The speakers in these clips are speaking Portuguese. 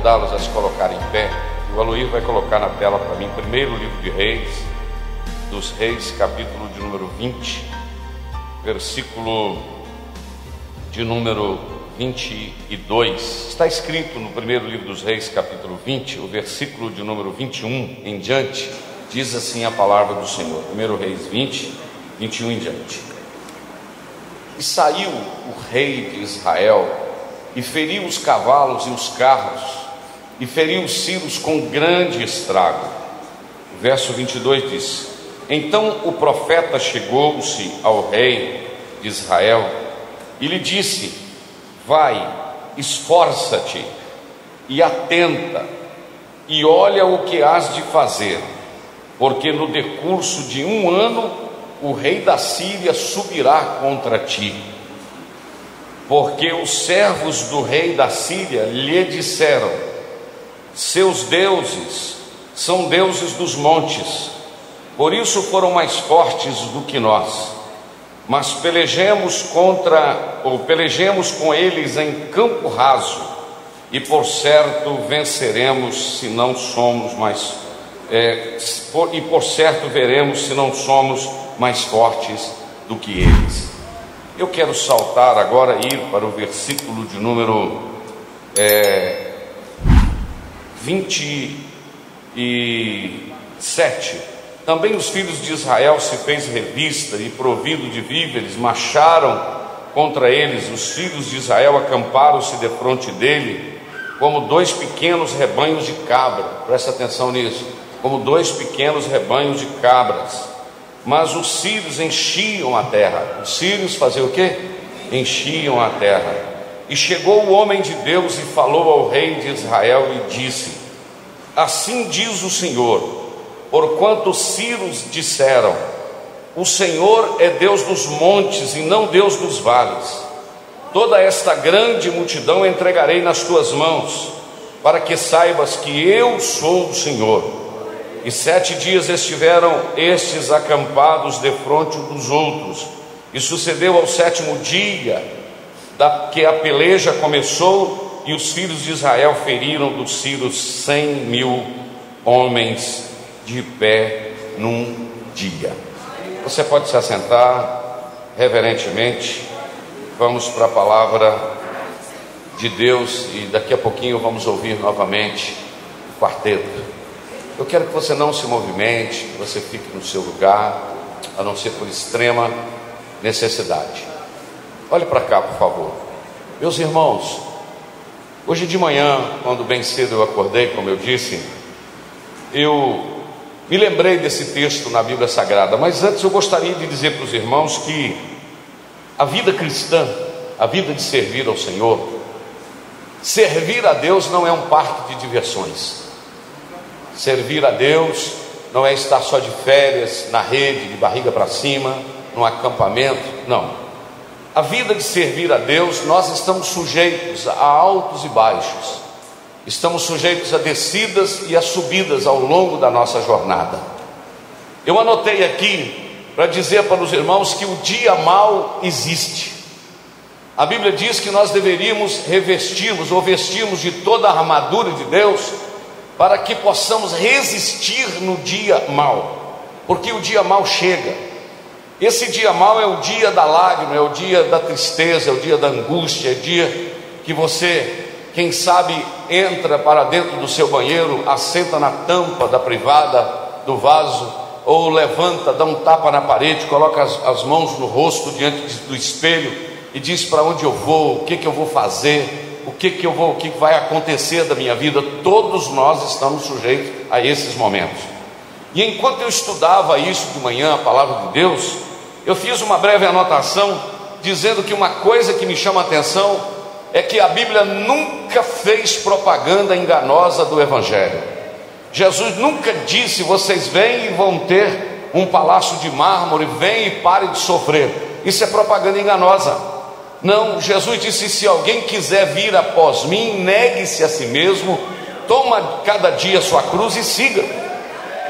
Convidá-los a se colocarem em pé. O Aloysio vai colocar na tela para mim, primeiro livro de Reis, dos Reis, capítulo de número 20, versículo de número 22. Está escrito no primeiro livro dos Reis, capítulo 20, o versículo de número 21 em diante, diz assim a palavra do Senhor. Primeiro Reis 20, 21 em diante. E saiu o rei de Israel e feriu os cavalos e os carros, e feriu os sírios com grande estrago. Verso 22 diz: Então o profeta chegou-se ao rei de Israel e lhe disse: Vai, esforça-te e atenta, e olha o que has de fazer, porque no decurso de um ano o rei da Síria subirá contra ti porque os servos do rei da Síria lhe disseram: Seus deuses são deuses dos montes, por isso foram mais fortes do que nós. Mas pelejemos contra, ou pelejemos com eles em campo raso, e por certo venceremos se não somos mais, é, e por certo veremos se não somos mais fortes do que eles. Eu quero saltar agora e ir para o versículo de número é, 27. Também os filhos de Israel se fez revista e provido de víveres, marcharam contra eles. Os filhos de Israel acamparam-se defronte dele, como dois pequenos rebanhos de cabra. Presta atenção nisso. Como dois pequenos rebanhos de cabras mas os sírios enchiam a terra. Os sírios faziam o que? Enchiam a terra. E chegou o homem de Deus e falou ao rei de Israel e disse: Assim diz o Senhor, porquanto os sírios disseram: O Senhor é Deus dos montes e não Deus dos vales. Toda esta grande multidão entregarei nas tuas mãos, para que saibas que eu sou o Senhor. E sete dias estiveram estes acampados defronte um dos outros. E sucedeu ao sétimo dia da, que a peleja começou, e os filhos de Israel feriram dos sírios cem mil homens de pé num dia. Você pode se assentar reverentemente. Vamos para a palavra de Deus e daqui a pouquinho vamos ouvir novamente o quarteto. Eu quero que você não se movimente, que você fique no seu lugar, a não ser por extrema necessidade. Olhe para cá, por favor. Meus irmãos, hoje de manhã, quando bem cedo eu acordei, como eu disse, eu me lembrei desse texto na Bíblia Sagrada, mas antes eu gostaria de dizer para os irmãos que a vida cristã, a vida de servir ao Senhor, servir a Deus não é um parque de diversões. Servir a Deus não é estar só de férias, na rede, de barriga para cima, num acampamento, não. A vida de servir a Deus, nós estamos sujeitos a altos e baixos, estamos sujeitos a descidas e a subidas ao longo da nossa jornada. Eu anotei aqui para dizer para os irmãos que o dia mal existe. A Bíblia diz que nós deveríamos revestirmos ou vestirmos de toda a armadura de Deus para que possamos resistir no dia mal, porque o dia mal chega. Esse dia mal é o dia da lágrima, é o dia da tristeza, é o dia da angústia, é o dia que você, quem sabe, entra para dentro do seu banheiro, assenta na tampa da privada do vaso, ou levanta, dá um tapa na parede, coloca as, as mãos no rosto diante do espelho e diz para onde eu vou, o que, que eu vou fazer, o que, que eu vou, o que vai acontecer da minha vida. Todos nós estamos sujeitos a esses momentos. E enquanto eu estudava isso de manhã, a palavra de Deus, eu fiz uma breve anotação dizendo que uma coisa que me chama a atenção é que a Bíblia nunca fez propaganda enganosa do Evangelho. Jesus nunca disse: vocês vêm e vão ter um palácio de mármore, vem e pare de sofrer. Isso é propaganda enganosa. Não, Jesus disse: se alguém quiser vir após mim, negue-se a si mesmo, toma cada dia sua cruz e siga.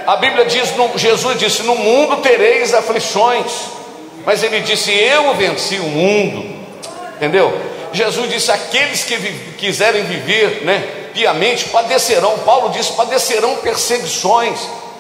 A Bíblia diz, Jesus disse: no mundo tereis aflições. Mas ele disse: Eu venci o mundo, entendeu? Jesus disse: Aqueles que vi quiserem viver né, piamente padecerão. Paulo disse: padecerão perseguições.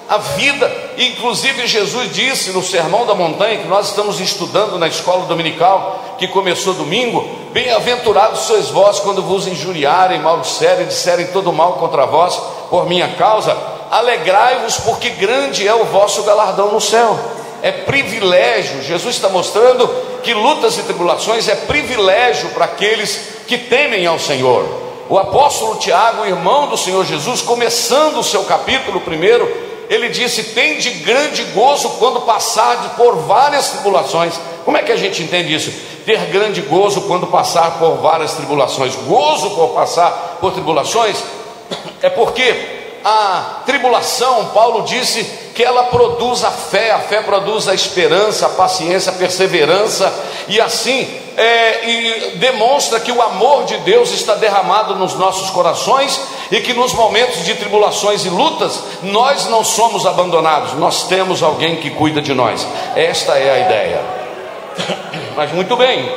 A vida, inclusive Jesus disse no Sermão da Montanha, que nós estamos estudando na escola dominical, que começou domingo: Bem-aventurados sois vós quando vos injuriarem, maldisserem, disserem todo mal contra vós por minha causa. Alegrai-vos, porque grande é o vosso galardão no céu é privilégio. Jesus está mostrando que lutas e tribulações é privilégio para aqueles que temem ao Senhor. O apóstolo Tiago, irmão do Senhor Jesus, começando o seu capítulo primeiro, ele disse: Tem de grande gozo quando passar por várias tribulações. Como é que a gente entende isso? Ter grande gozo quando passar por várias tribulações. Gozo por passar por tribulações é porque a tribulação, Paulo disse que ela produz a fé, a fé produz a esperança, a paciência, a perseverança, e assim é, e demonstra que o amor de Deus está derramado nos nossos corações e que nos momentos de tribulações e lutas nós não somos abandonados, nós temos alguém que cuida de nós. Esta é a ideia. Mas muito bem,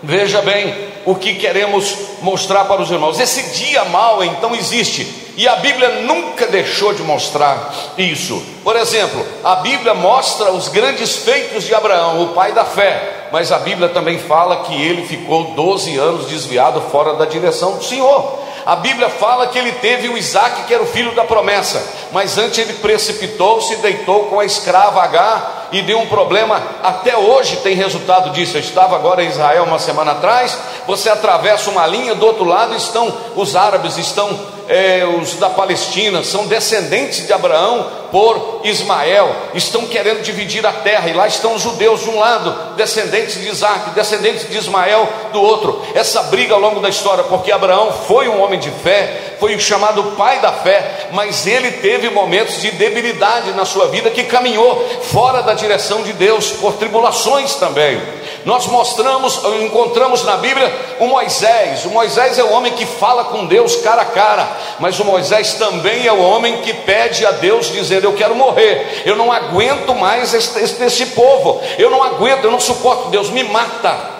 veja bem o que queremos mostrar para os irmãos. Esse dia mal então existe e a Bíblia nunca deixou de mostrar isso. Por exemplo, a Bíblia mostra os grandes feitos de Abraão, o pai da fé, mas a Bíblia também fala que ele ficou 12 anos desviado fora da direção do Senhor. A Bíblia fala que ele teve o Isaac, que era o filho da promessa, mas antes ele precipitou-se, deitou com a escrava H e deu um problema. Até hoje tem resultado disso. Eu estava agora em Israel uma semana atrás. Você atravessa uma linha, do outro lado estão os árabes, estão é, os da Palestina, são descendentes de Abraão por Ismael, estão querendo dividir a terra, e lá estão os judeus de um lado, descendentes de Isaac, descendentes de Ismael do outro. Essa briga ao longo da história, porque Abraão foi um homem de fé, foi o chamado pai da fé, mas ele teve momentos de debilidade na sua vida que caminhou fora da direção de Deus, por tribulações também. Nós mostramos, encontramos na Bíblia o Moisés. O Moisés é o homem que fala com Deus cara a cara, mas o Moisés também é o homem que pede a Deus, dizendo: Eu quero morrer, eu não aguento mais este, este, este povo, eu não aguento, eu não suporto, Deus me mata.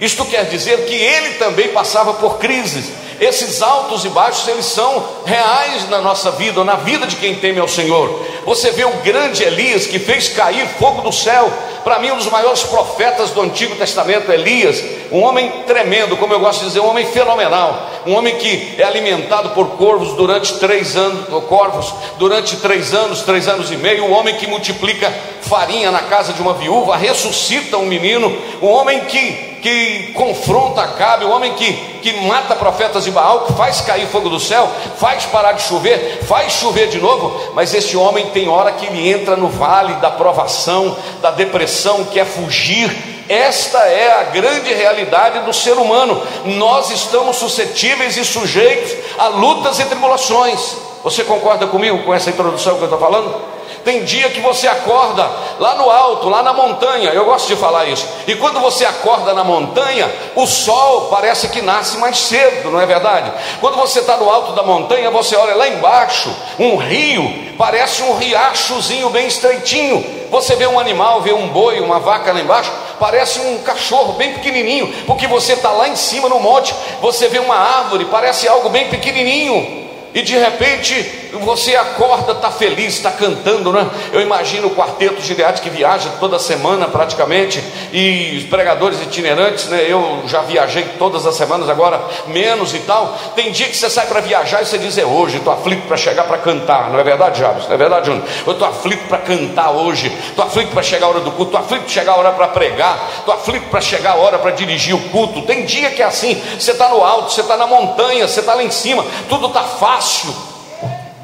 Isto quer dizer que ele também passava por crises. Esses altos e baixos, eles são reais na nossa vida, na vida de quem teme ao Senhor. Você vê o grande Elias que fez cair fogo do céu. Para mim, um dos maiores profetas do Antigo Testamento, Elias, um homem tremendo, como eu gosto de dizer, um homem fenomenal, um homem que é alimentado por corvos durante três anos, corvos durante três anos, três anos e meio, um homem que multiplica farinha na casa de uma viúva, ressuscita um menino, um homem que que confronta Acabe, o homem que, que mata profetas de Baal, que faz cair fogo do céu, faz parar de chover, faz chover de novo, mas este homem tem hora que ele entra no vale da provação, da depressão, quer fugir. Esta é a grande realidade do ser humano. Nós estamos suscetíveis e sujeitos a lutas e tribulações. Você concorda comigo com essa introdução que eu estou falando? Tem dia que você acorda lá no alto, lá na montanha, eu gosto de falar isso. E quando você acorda na montanha, o sol parece que nasce mais cedo, não é verdade? Quando você está no alto da montanha, você olha lá embaixo, um rio, parece um riachozinho bem estreitinho. Você vê um animal, vê um boi, uma vaca lá embaixo, parece um cachorro bem pequenininho, porque você está lá em cima no monte, você vê uma árvore, parece algo bem pequenininho, e de repente você acorda, está feliz, está cantando, né? Eu imagino o quarteto Gileade que viaja toda semana praticamente, e os pregadores itinerantes, né? Eu já viajei todas as semanas, agora menos e tal. Tem dia que você sai para viajar e você diz: É hoje, estou aflito para chegar para cantar, não é verdade, Jabes? Não é verdade, Júnior? Eu estou aflito para cantar hoje, estou aflito para chegar a hora do culto, estou aflito para chegar a hora para pregar, estou aflito para chegar a hora para dirigir o culto. Tem dia que é assim, você está no alto, você está na montanha, você está lá em cima, tudo está fácil.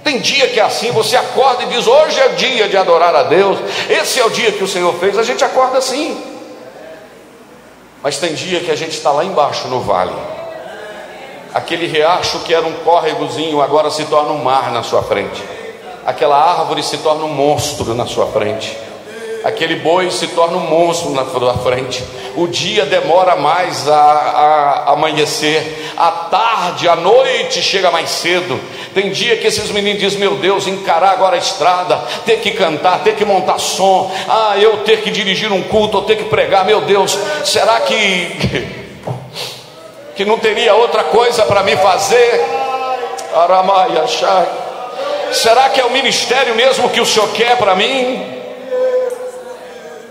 Tem dia que é assim, você acorda e diz: Hoje é dia de adorar a Deus, esse é o dia que o Senhor fez. A gente acorda assim, mas tem dia que a gente está lá embaixo no vale, aquele riacho que era um córregozinho agora se torna um mar na sua frente, aquela árvore se torna um monstro na sua frente aquele boi se torna um monstro na sua frente. O dia demora mais a, a, amanhecer, a tarde, a noite chega mais cedo. Tem dia que esses meninos dizem: Meu Deus, encarar agora a estrada, ter que cantar, ter que montar som, ah, eu ter que dirigir um culto, ou ter que pregar. Meu Deus, será que, que não teria outra coisa para me fazer? Aramaia, Será que é o ministério mesmo que o Senhor quer para mim?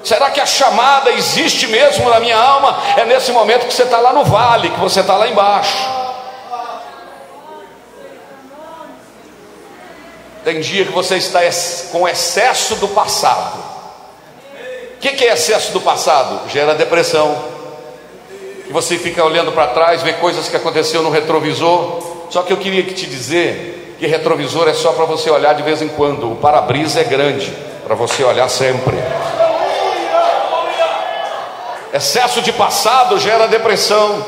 Será que a chamada existe mesmo na minha alma? É nesse momento que você está lá no vale, que você está lá embaixo. Tem dia que você está com excesso do passado. O que é excesso do passado? Gera depressão. Que você fica olhando para trás, vê coisas que aconteceu no retrovisor. Só que eu queria que te dizer que retrovisor é só para você olhar de vez em quando. O para-brisa é grande para você olhar sempre. Excesso de passado gera depressão.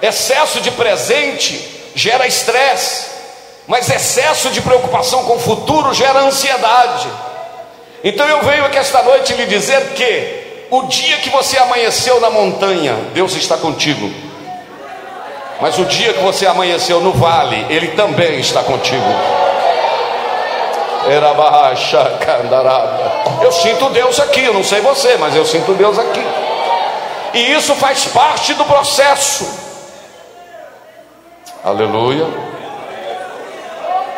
Excesso de presente gera estresse. Mas excesso de preocupação com o futuro gera ansiedade. Então eu venho aqui esta noite lhe dizer que o dia que você amanheceu na montanha, Deus está contigo. Mas o dia que você amanheceu no vale, Ele também está contigo. Eu sinto Deus aqui, eu não sei você, mas eu sinto Deus aqui. E isso faz parte do processo. Aleluia.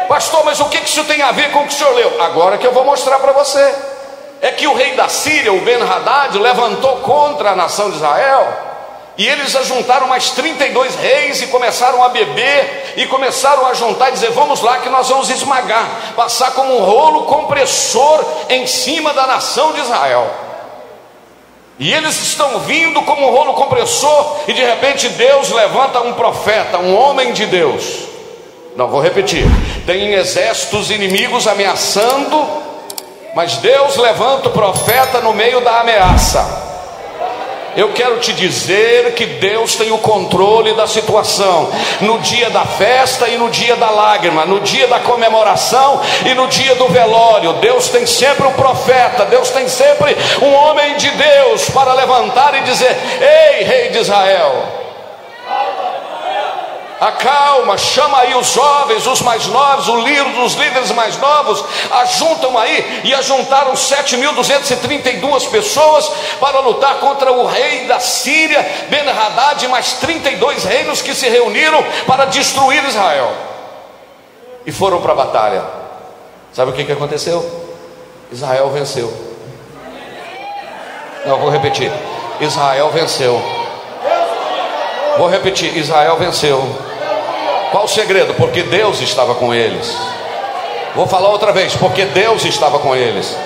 Pastor, mas o que isso tem a ver com o que o senhor leu? Agora que eu vou mostrar para você. É que o rei da Síria, o Ben-Hadad, levantou contra a nação de Israel e eles ajuntaram mais 32 reis e começaram a beber e começaram a juntar e dizer: Vamos lá que nós vamos esmagar, passar como um rolo compressor em cima da nação de Israel. E eles estão vindo como um rolo compressor, e de repente Deus levanta um profeta, um homem de Deus. Não vou repetir. Tem exércitos inimigos ameaçando, mas Deus levanta o profeta no meio da ameaça. Eu quero te dizer que Deus tem o controle da situação. No dia da festa e no dia da lágrima, no dia da comemoração e no dia do velório, Deus tem sempre um profeta, Deus tem sempre um homem de Deus para levantar e dizer: Ei, rei de Israel, acalma, chama aí os jovens, os mais novos, os líderes mais novos, ajuntam aí e ajuntaram 7.232 pessoas para lutar contra o rei da Síria, Ben-Hadad, e mais 32 reinos que se reuniram para destruir Israel e foram para a batalha. Sabe o que, que aconteceu? Israel venceu. Não, vou repetir. Israel venceu. Vou repetir: Israel venceu. Qual o segredo? Porque Deus estava com eles. Vou falar outra vez, porque Deus estava com eles.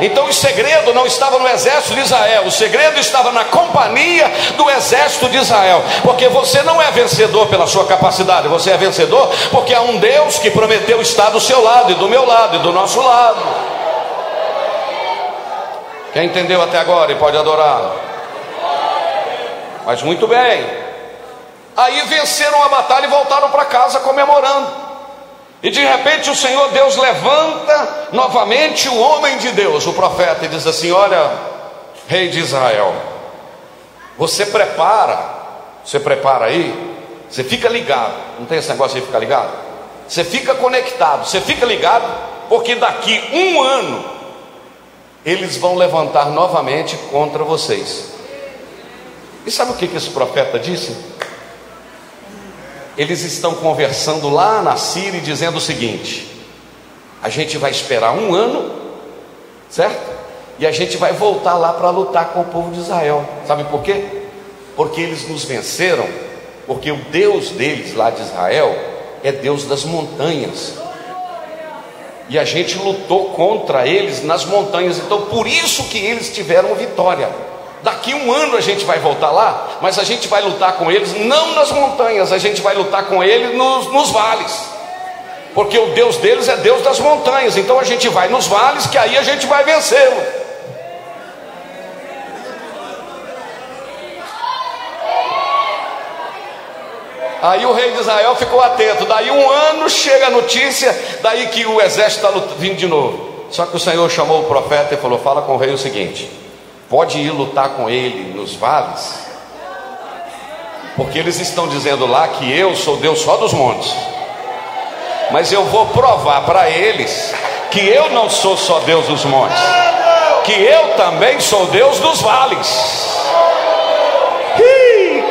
Então o segredo não estava no exército de Israel, o segredo estava na companhia do exército de Israel, porque você não é vencedor pela sua capacidade, você é vencedor porque há um Deus que prometeu estar do seu lado e do meu lado e do nosso lado. Quem entendeu até agora e pode adorar? Mas muito bem. Aí venceram a batalha e voltaram para casa comemorando. E de repente o Senhor Deus levanta novamente o homem de Deus, o profeta, e diz assim: Olha, rei de Israel, você prepara, você prepara aí, você fica ligado, não tem esse negócio de ficar ligado? Você fica conectado, você fica ligado, porque daqui um ano eles vão levantar novamente contra vocês. E sabe o que, que esse profeta disse? Eles estão conversando lá na Síria e dizendo o seguinte: a gente vai esperar um ano, certo? E a gente vai voltar lá para lutar com o povo de Israel. Sabe por quê? Porque eles nos venceram, porque o Deus deles lá de Israel é Deus das montanhas. E a gente lutou contra eles nas montanhas, então por isso que eles tiveram vitória. Daqui um ano a gente vai voltar lá, mas a gente vai lutar com eles não nas montanhas, a gente vai lutar com eles nos, nos vales. Porque o Deus deles é Deus das montanhas, então a gente vai nos vales que aí a gente vai vencê-lo. Aí o rei de Israel ficou atento. Daí um ano chega a notícia, daí que o exército está vindo de novo. Só que o Senhor chamou o profeta e falou: Fala com o rei o seguinte: pode ir lutar com ele nos vales, porque eles estão dizendo lá que eu sou Deus só dos montes, mas eu vou provar para eles que eu não sou só Deus dos montes, que eu também sou Deus dos vales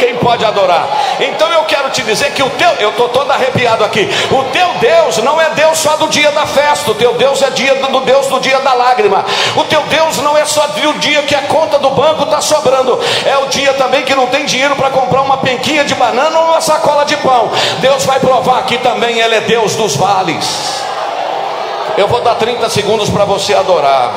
quem pode adorar. Então eu quero te dizer que o teu, eu estou todo arrepiado aqui. O teu Deus não é Deus só do dia da festa, o teu Deus é dia do Deus do dia da lágrima. O teu Deus só do dia que a conta do banco está sobrando, é o dia também que não tem dinheiro para comprar uma penquinha de banana ou uma sacola de pão. Deus vai provar que também Ele é Deus dos vales. Eu vou dar 30 segundos para você adorar.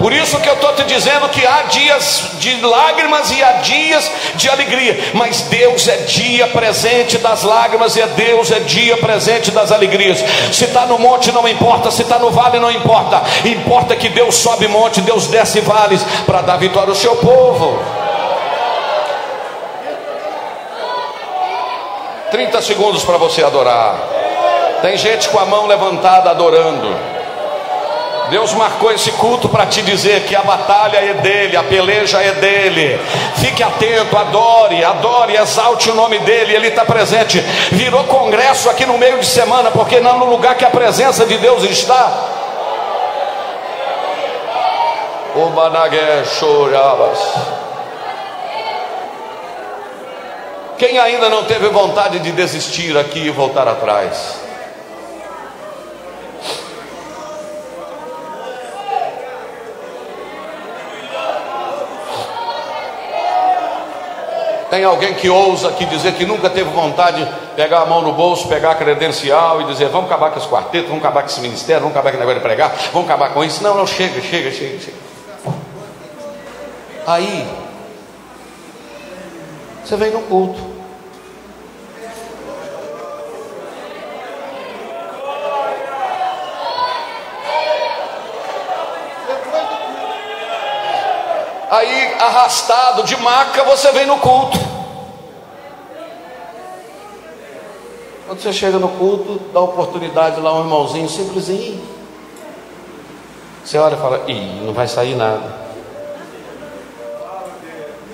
Por isso que eu estou te dizendo que há dias de lágrimas e há dias de alegria, mas Deus é dia presente das lágrimas e é Deus é dia presente das alegrias. Se está no monte não importa, se está no vale não importa, importa que Deus sobe monte, Deus desce vales para dar vitória ao seu povo. 30 segundos para você adorar. Tem gente com a mão levantada adorando. Deus marcou esse culto para te dizer que a batalha é dele, a peleja é dele. Fique atento, adore, adore, exalte o nome dele, ele está presente. Virou congresso aqui no meio de semana, porque não no lugar que a presença de Deus está. O Quem ainda não teve vontade de desistir aqui e voltar atrás? Tem alguém que ousa aqui dizer que nunca teve vontade de pegar a mão no bolso, pegar a credencial e dizer: vamos acabar com esse quarteto, vamos acabar com esse ministério, vamos acabar com o negócio de pregar, vamos acabar com isso. Não, não, chega, chega, chega, chega. Aí, você vem no culto. Aí, arrastado de maca, você vem no culto. Quando você chega no culto, dá oportunidade lá um irmãozinho simplesinho. Você olha e fala: Ih, não vai sair nada.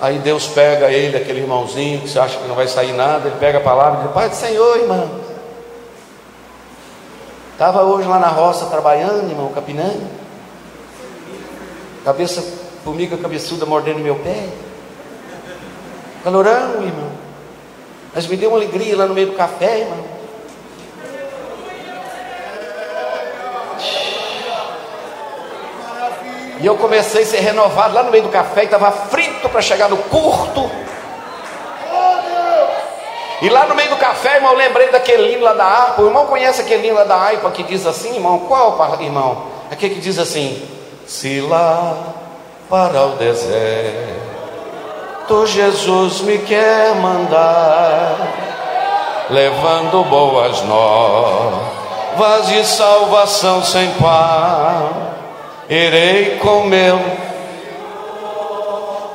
Aí Deus pega ele, aquele irmãozinho que você acha que não vai sair nada, ele pega a palavra e diz: Pai do Senhor, irmão. Estava hoje lá na roça trabalhando, irmão, capinando. Cabeça formiga cabeçuda mordendo meu pé. Calorão, irmão. Mas me deu uma alegria lá no meio do café, irmão. E eu comecei a ser renovado lá no meio do café e estava frito para chegar no curto. E lá no meio do café, irmão, eu lembrei daquele lindo lá da harpa. O irmão conhece aquele lindo lá da harpa que diz assim, irmão? Qual, irmão? Aquele que diz assim: Se lá para o deserto. Jesus me quer mandar, levando boas novas de salvação sem par. Irei com meu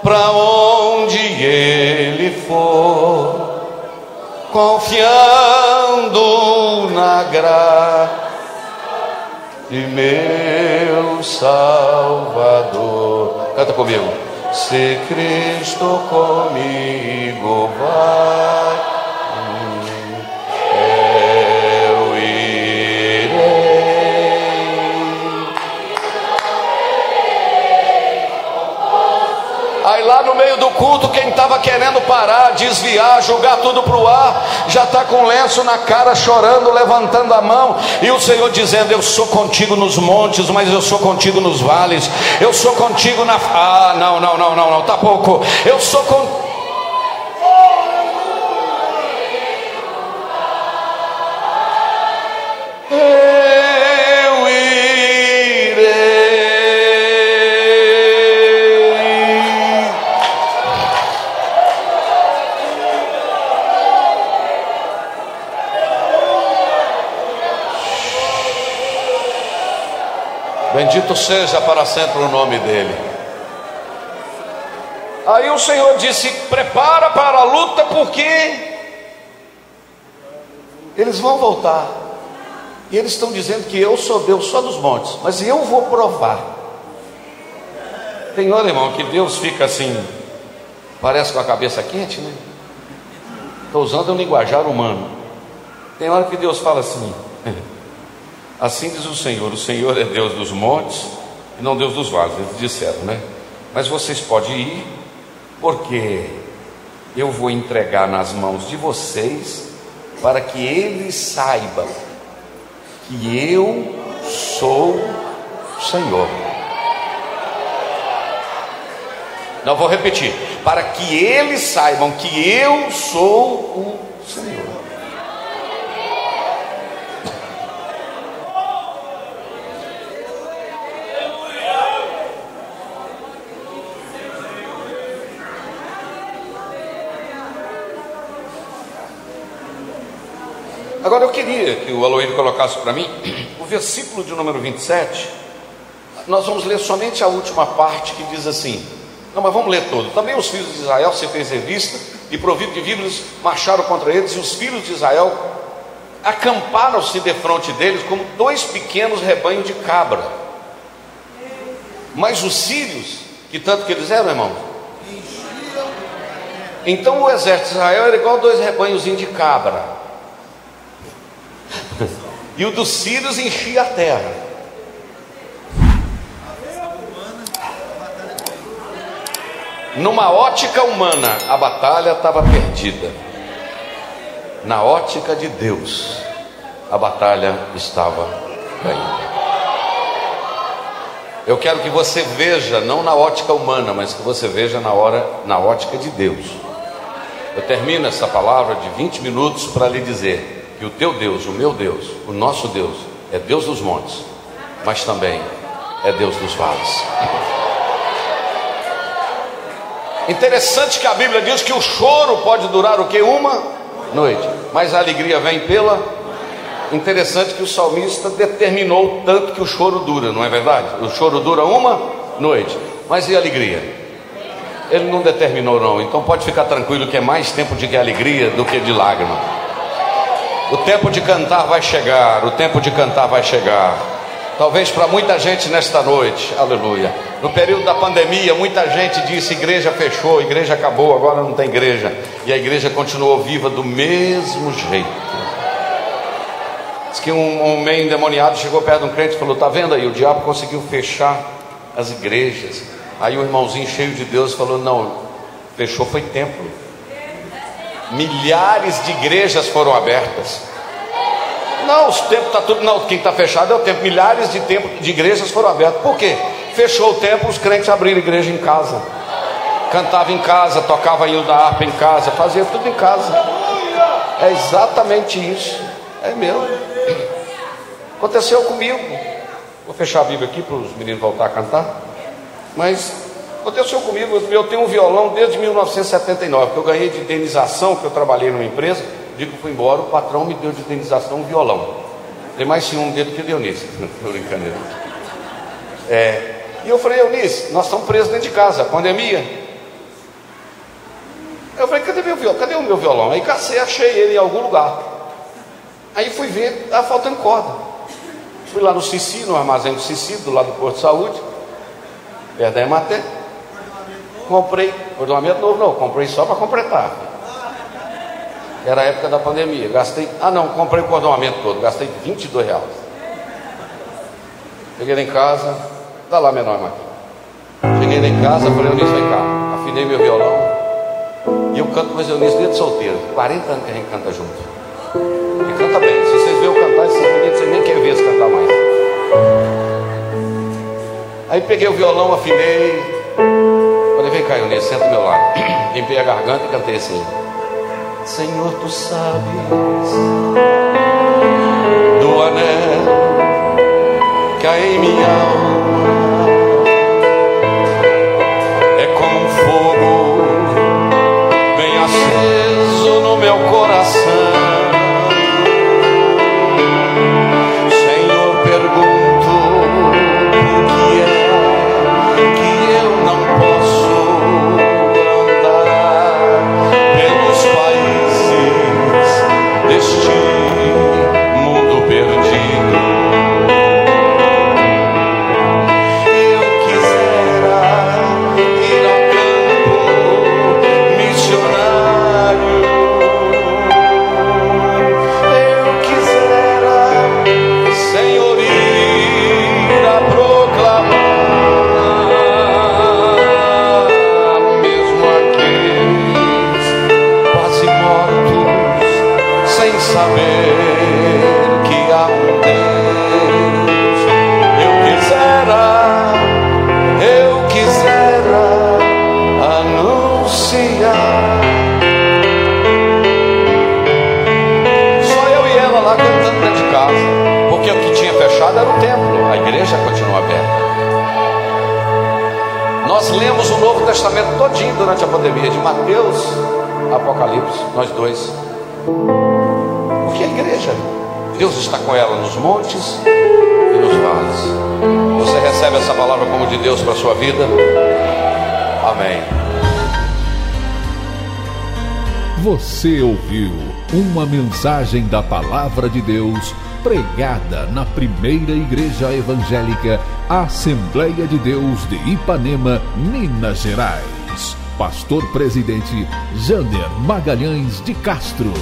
para onde ele for, confiando na graça de meu Salvador. Canta comigo. Se Cristo comigo vai, estava querendo parar, desviar, jogar tudo para o ar, já está com lenço na cara, chorando, levantando a mão, e o Senhor dizendo: Eu sou contigo nos montes, mas eu sou contigo nos vales, eu sou contigo na. Ah, não, não, não, não, não, tá pouco. Eu sou contigo. Bendito seja para sempre o nome dele. Aí o Senhor disse: Prepara para a luta, porque eles vão voltar. E eles estão dizendo que eu sou Deus só dos montes, mas eu vou provar. Tem hora, irmão, que Deus fica assim, parece com a cabeça quente, né? Estou usando um linguajar humano. Tem hora que Deus fala assim. Assim diz o Senhor: o Senhor é Deus dos montes e não Deus dos vales. Eles disseram, né? Mas vocês podem ir, porque eu vou entregar nas mãos de vocês, para que eles saibam que eu sou o Senhor. Não vou repetir, para que eles saibam que eu sou o Senhor. Queria que o Aloírio colocasse para mim o versículo de número 27. Nós vamos ler somente a última parte que diz assim: Não, mas vamos ler todo. Também os filhos de Israel se fez revista e provido de víveres marcharam contra eles, e os filhos de Israel acamparam-se defronte deles como dois pequenos rebanhos de cabra. Mas os sírios, que tanto que eles eram, irmão, então o exército de Israel era igual dois rebanhos de cabra e o dos sírios enchia a terra. Numa ótica humana, a batalha estava perdida. Na ótica de Deus, a batalha estava ganhando. Eu quero que você veja, não na ótica humana, mas que você veja na hora, na ótica de Deus. Eu termino essa palavra de 20 minutos para lhe dizer: que o teu Deus, o meu Deus, o nosso Deus, é Deus dos montes, mas também é Deus dos vales. Interessante que a Bíblia diz que o choro pode durar o que? Uma noite, mas a alegria vem pela. Interessante que o salmista determinou tanto que o choro dura, não é verdade? O choro dura uma noite, mas e a alegria? Ele não determinou, não, então pode ficar tranquilo que é mais tempo de alegria do que de lágrima. O tempo de cantar vai chegar, o tempo de cantar vai chegar. Talvez para muita gente nesta noite, aleluia. No período da pandemia, muita gente disse: igreja fechou, igreja acabou, agora não tem igreja. E a igreja continuou viva do mesmo jeito. Diz que um, um meio endemoniado chegou perto de um crente e falou: Está vendo aí, o diabo conseguiu fechar as igrejas. Aí o irmãozinho cheio de Deus falou: Não, fechou foi templo milhares de igrejas foram abertas. Não, os tempos está tudo. Não, quem está fechado é o tempo. Milhares de, tempo, de igrejas foram abertas. Por quê? Fechou o tempo, os crentes abriram igreja em casa. Cantava em casa, tocava hino da harpa em casa, fazia tudo em casa. É exatamente isso. É meu. Aconteceu comigo. Vou fechar a Bíblia aqui para os meninos voltar a cantar. Mas Aconteceu comigo, eu tenho um violão desde 1979, que eu ganhei de indenização, que eu trabalhei numa empresa, digo que fui embora, o patrão me deu de indenização um violão. Tem mais um dedo que Dionísio, estou brincando. É, e eu falei, Eunice, nós estamos presos dentro de casa, pandemia. Eu falei, cadê meu violão? Cadê o meu violão? Aí cacei, achei ele em algum lugar. Aí fui ver, estava faltando corda. Fui lá no Cici, no armazém do Cici, do lado do Porto de Saúde, perto da. Comprei, ordenamento novo não, comprei só para completar. Era a época da pandemia. Gastei, ah não, comprei o cordoamento todo, gastei 22 reais. Cheguei em casa, tá lá menor Marquinhos. Cheguei em casa, falei, Eunice, vem cá. Afinei meu violão. E eu canto com as Eunice desde solteiro. 40 anos que a gente canta junto. E canta bem. Se vocês verem eu cantar, esses meninos, vocês nem querem ver se cantar mais. Aí peguei o violão, afinei. Vem cá, Eunice, senta do meu lado. Limpei a garganta e cantei assim. Senhor, tu sabes Nós lemos o Novo Testamento todinho durante a pandemia, de Mateus Apocalipse, nós dois. Porque a igreja, Deus está com ela nos montes e nos vales. Você recebe essa palavra como de Deus para a sua vida? Amém. Você ouviu uma mensagem da Palavra de Deus pregada na primeira igreja evangélica Assembleia de Deus de Ipanema, Minas Gerais. Pastor Presidente Jander Magalhães de Castro.